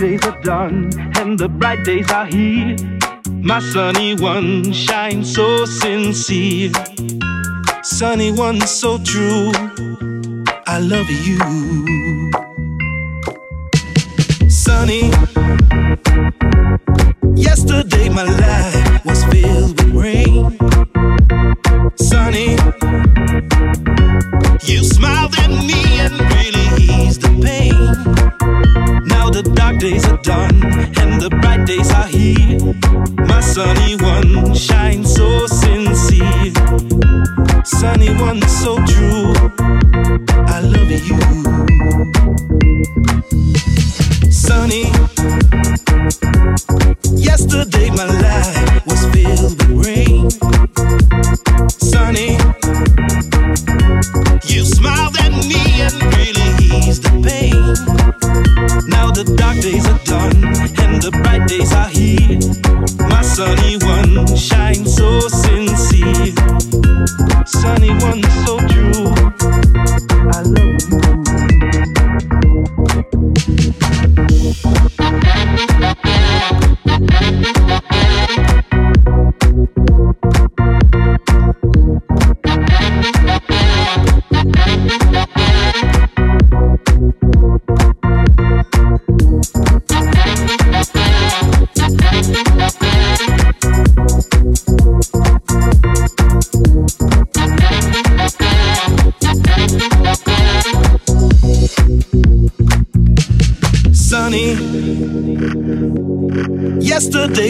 Days are done and the bright days are here. My sunny one shines so sincere. Sunny one so true. I love you. Yesterday my life was filled with rain.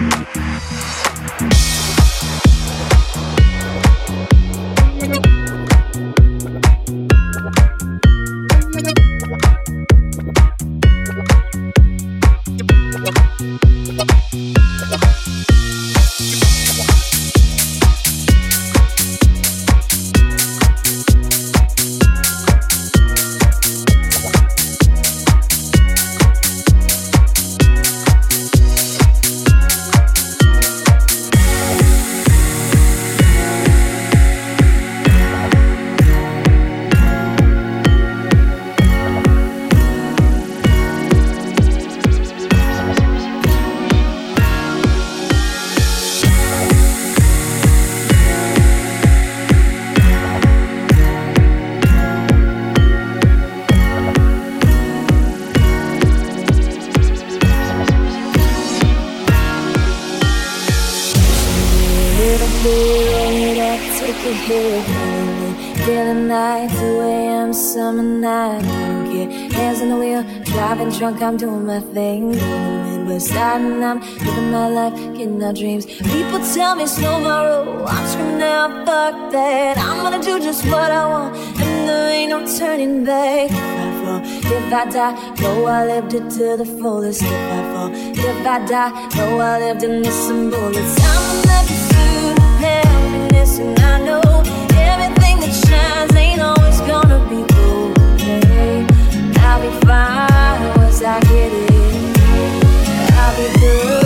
Little drunk, I'm doing my thing. Going side and I'm living my life, getting our dreams. People tell me my roll, I'm screaming out, fuck that. I'm gonna do just what I want, and there ain't no turning back. If I fall, if I die, know I lived it to the fullest. If I fall, if I die, know I lived in this some bullets. I'm pursuit of happiness, and I know everything that shines ain't always gonna be gold. I'll be fine once I get it. I'll be good.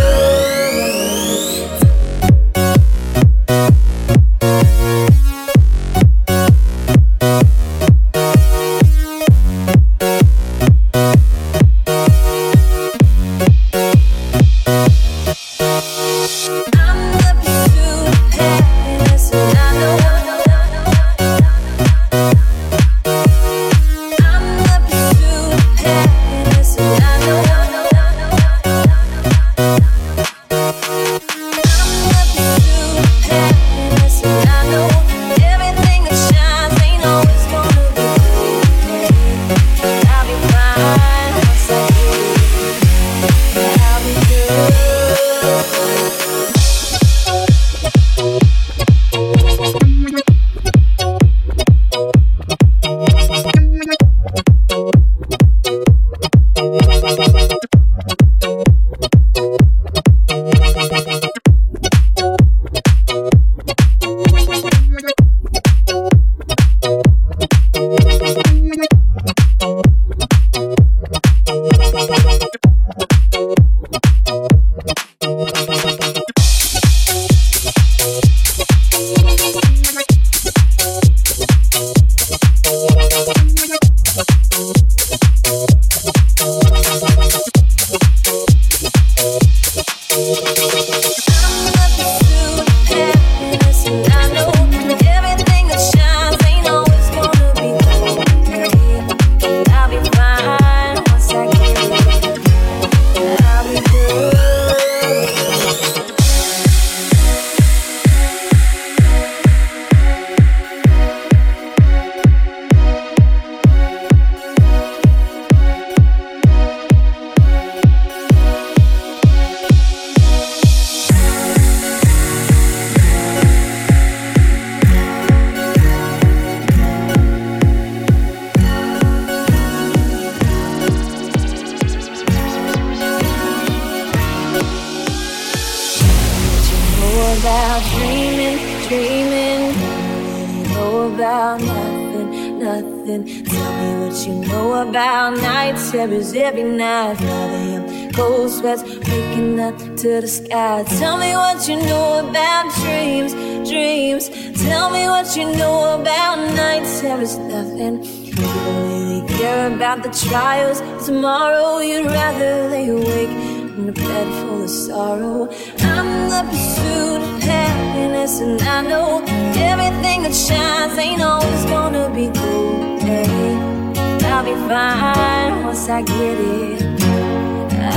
Nothing. Tell me what you know about night terrors every night. Father, him cold sweats waking up to the sky. Tell me what you know about dreams, dreams. Tell me what you know about night terrors, nothing. You don't really care about the trials tomorrow. You'd rather lay awake in a bed full of sorrow. I'm the pursuit of happiness, and I know everything that shines ain't always gonna be gold. Hey, I'll be fine once I get it.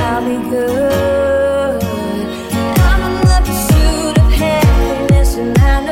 I'll be good. I'm in the pursuit of happiness, and I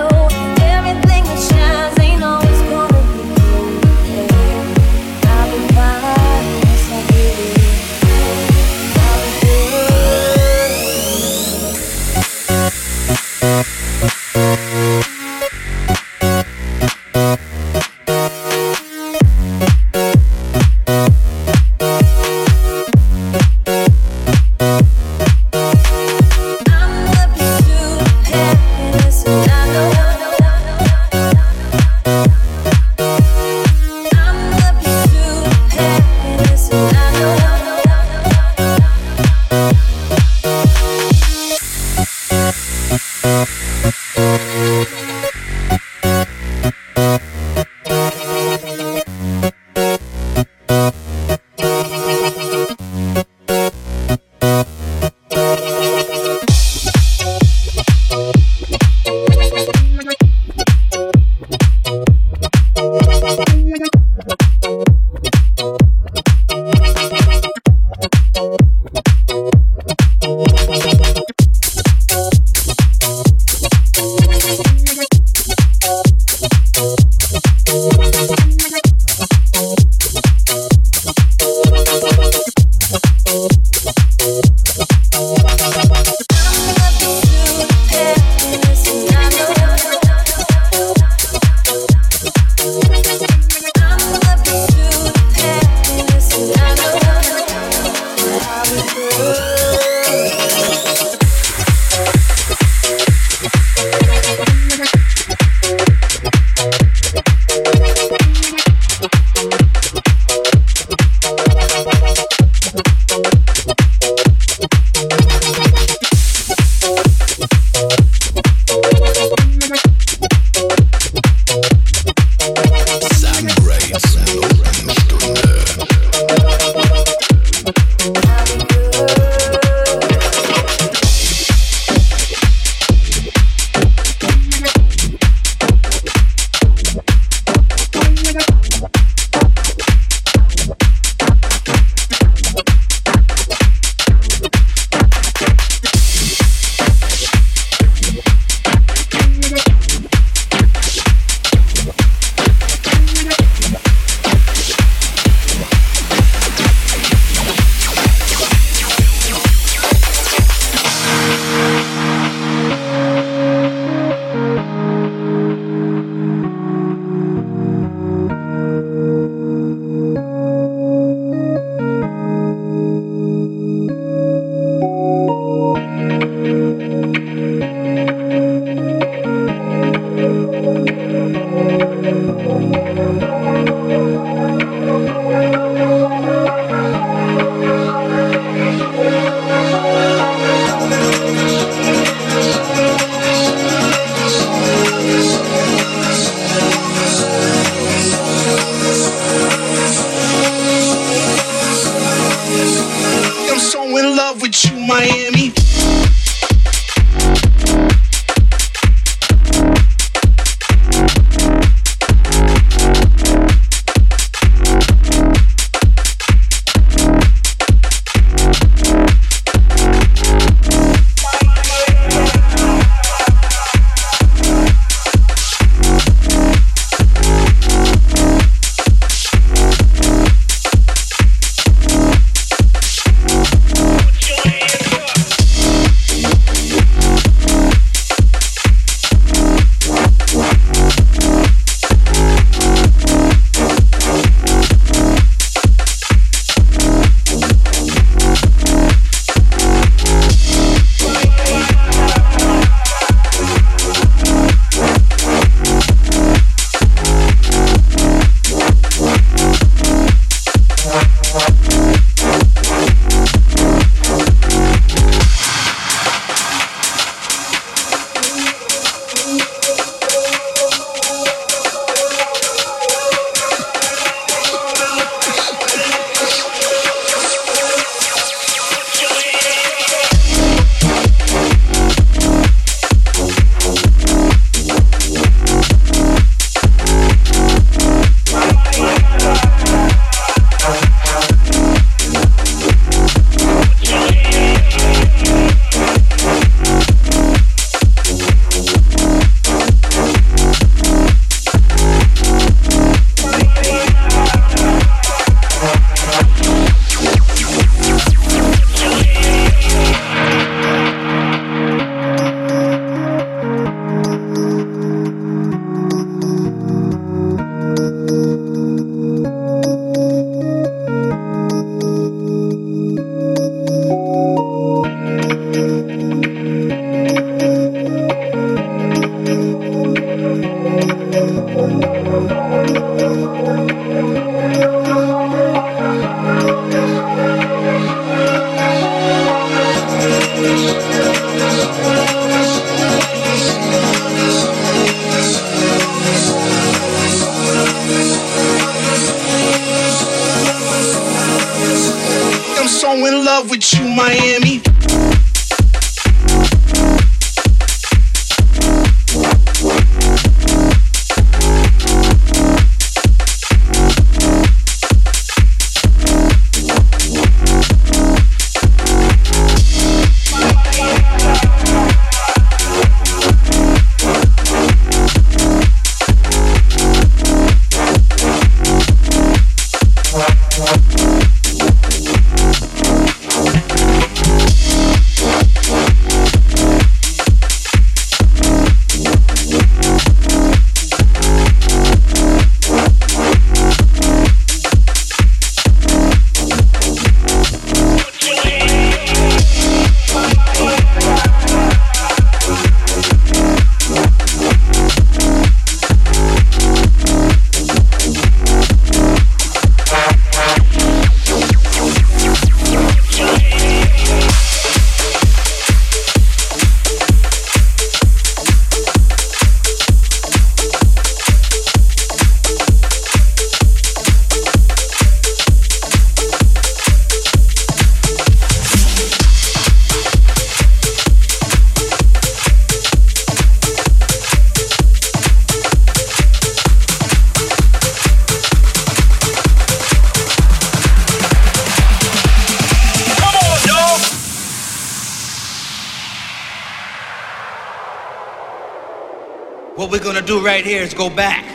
right here is go back.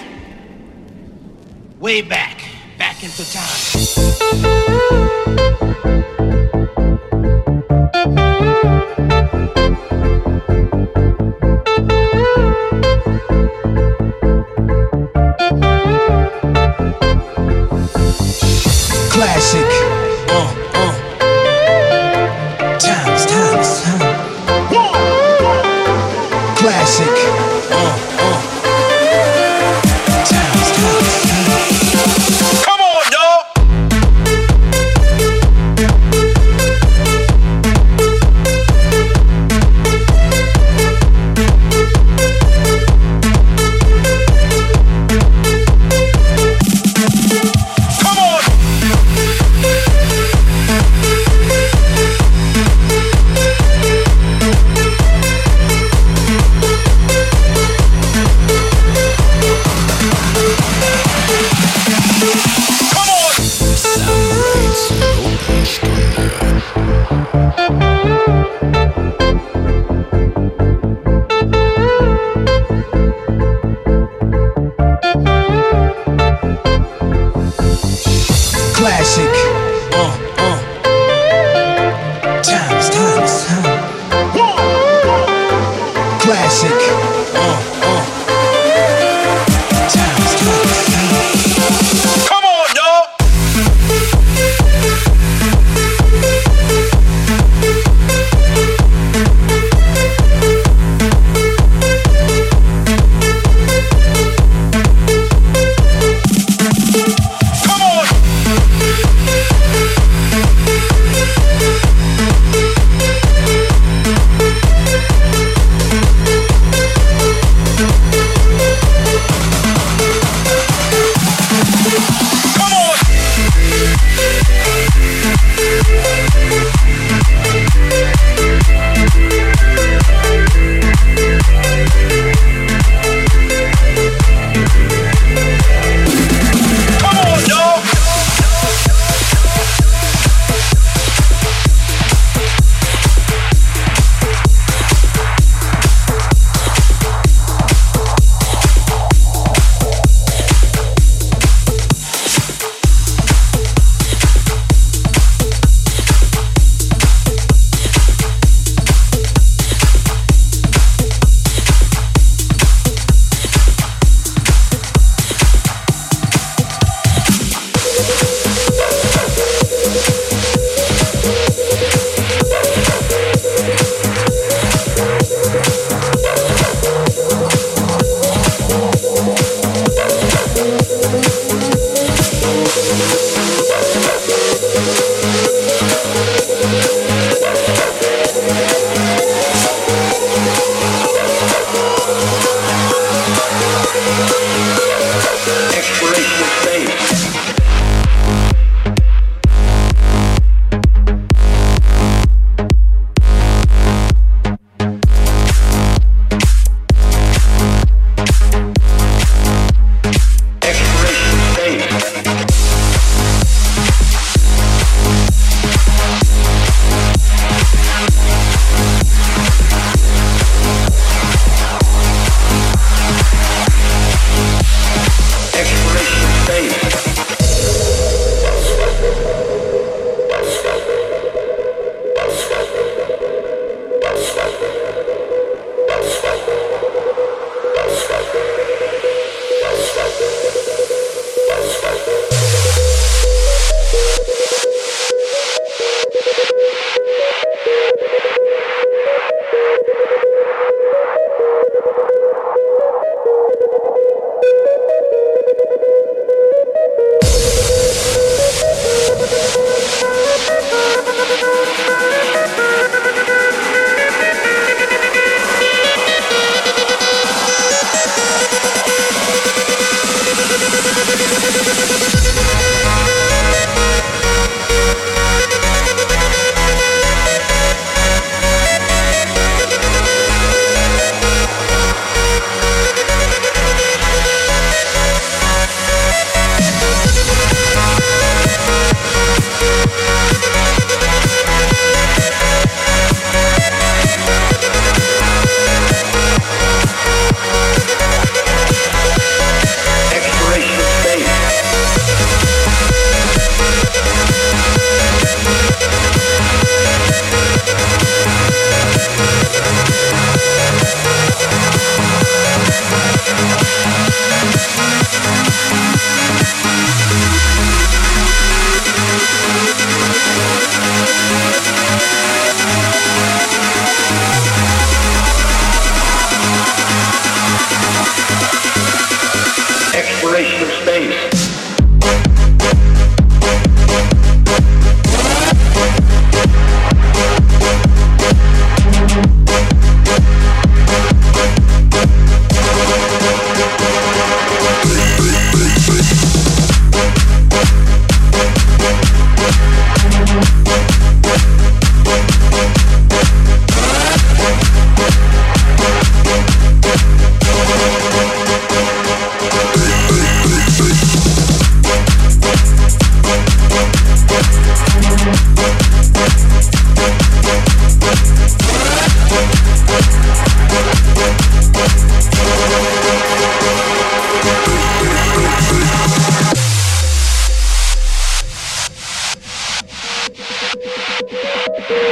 Way back. To